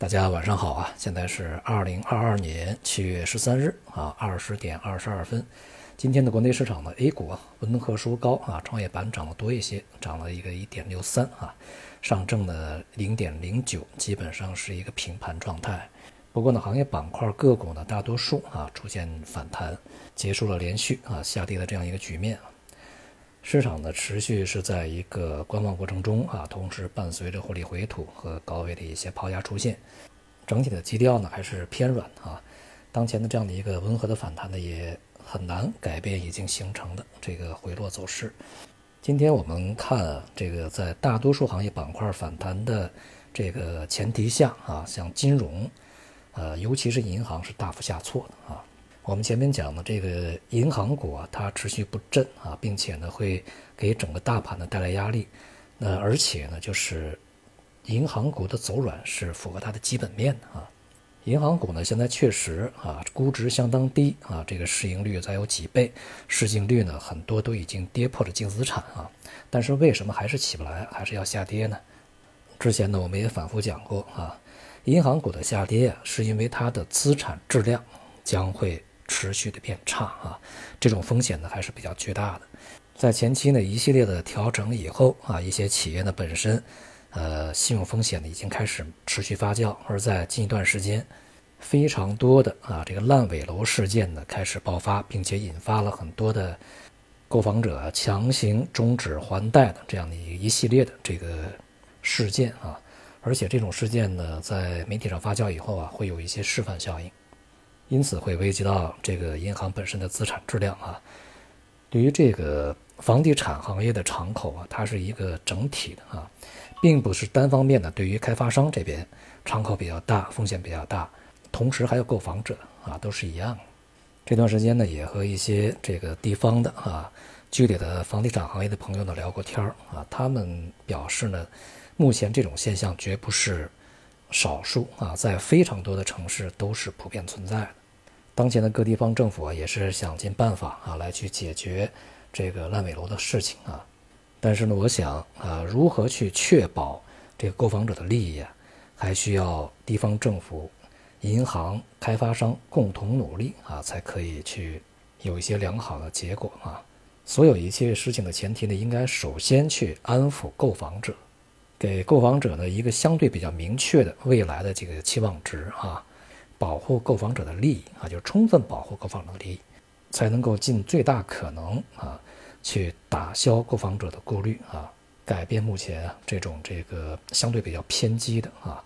大家晚上好啊！现在是二零二二年七月十三日啊，二十点二十二分。今天的国内市场呢，A 股啊温和收高啊，创业板涨得多一些，涨了一个一点六三啊，上证的零点零九，基本上是一个平盘状态。不过呢，行业板块个股呢，大多数啊出现反弹，结束了连续啊下跌的这样一个局面。市场呢，持续是在一个观望过程中啊，同时伴随着获利回吐和高位的一些抛压出现，整体的基调呢还是偏软啊。当前的这样的一个温和的反弹呢，也很难改变已经形成的这个回落走势。今天我们看这个在大多数行业板块反弹的这个前提下啊，像金融，呃，尤其是银行是大幅下挫的啊。我们前面讲的这个银行股啊，它持续不振啊，并且呢会给整个大盘呢带来压力。那而且呢，就是银行股的走软是符合它的基本面的啊。银行股呢现在确实啊估值相当低啊，这个市盈率再有几倍，市净率呢很多都已经跌破了净资产啊。但是为什么还是起不来，还是要下跌呢？之前呢我们也反复讲过啊，银行股的下跌啊，是因为它的资产质量将会。持续的变差啊，这种风险呢还是比较巨大的。在前期呢一系列的调整以后啊，一些企业呢本身，呃，信用风险呢已经开始持续发酵，而在近一段时间，非常多的啊这个烂尾楼事件呢开始爆发，并且引发了很多的购房者强行终止还贷的这样的一一系列的这个事件啊，而且这种事件呢在媒体上发酵以后啊，会有一些示范效应。因此会危及到这个银行本身的资产质量啊。对于这个房地产行业的敞口啊，它是一个整体的啊，并不是单方面的。对于开发商这边敞口比较大，风险比较大，同时还有购房者啊，都是一样。这段时间呢，也和一些这个地方的啊具体的房地产行业的朋友呢聊过天儿啊，他们表示呢，目前这种现象绝不是少数啊，在非常多的城市都是普遍存在的。当前的各地方政府啊，也是想尽办法啊，来去解决这个烂尾楼的事情啊。但是呢，我想啊，如何去确保这个购房者的利益啊，还需要地方政府、银行、开发商共同努力啊，才可以去有一些良好的结果啊。所有一切事情的前提呢，应该首先去安抚购房者，给购房者呢一个相对比较明确的未来的这个期望值啊。保护购房者的利益啊，就充分保护购房者的利益，才能够尽最大可能啊，去打消购房者的顾虑啊，改变目前这种这个相对比较偏激的啊，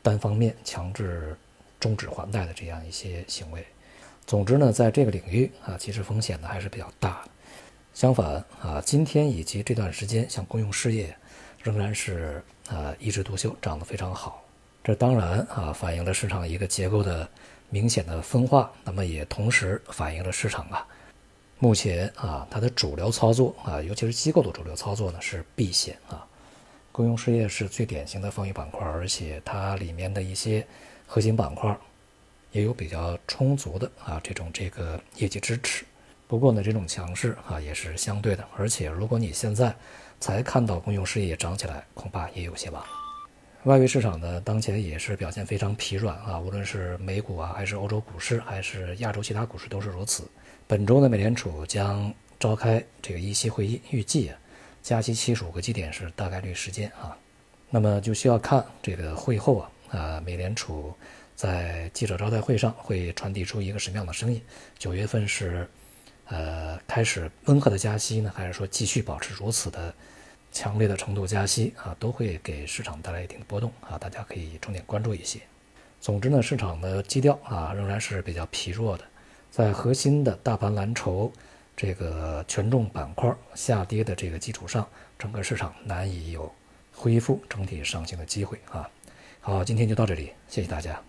单方面强制终止还贷的这样一些行为。总之呢，在这个领域啊，其实风险呢还是比较大的。相反啊，今天以及这段时间，像公用事业仍然是啊一枝独秀，涨得非常好。这当然啊，反映了市场一个结构的明显的分化，那么也同时反映了市场啊，目前啊它的主流操作啊，尤其是机构的主流操作呢是避险啊。公用事业是最典型的防御板块，而且它里面的一些核心板块也有比较充足的啊这种这个业绩支持。不过呢，这种强势啊也是相对的，而且如果你现在才看到公用事业涨起来，恐怕也有些晚。外围市场呢，当前也是表现非常疲软啊，无论是美股啊，还是欧洲股市，还是亚洲其他股市都是如此。本周呢，美联储将召开这个议息会议，预计啊，加息七十五个基点是大概率事件啊。那么就需要看这个会后啊，啊，美联储在记者招待会上会传递出一个什么样的声音？九月份是呃开始温和的加息呢，还是说继续保持如此的？强烈的程度加息啊，都会给市场带来一定的波动啊，大家可以重点关注一些。总之呢，市场的基调啊仍然是比较疲弱的，在核心的大盘蓝筹这个权重板块下跌的这个基础上，整个市场难以有恢复整体上行的机会啊。好，今天就到这里，谢谢大家。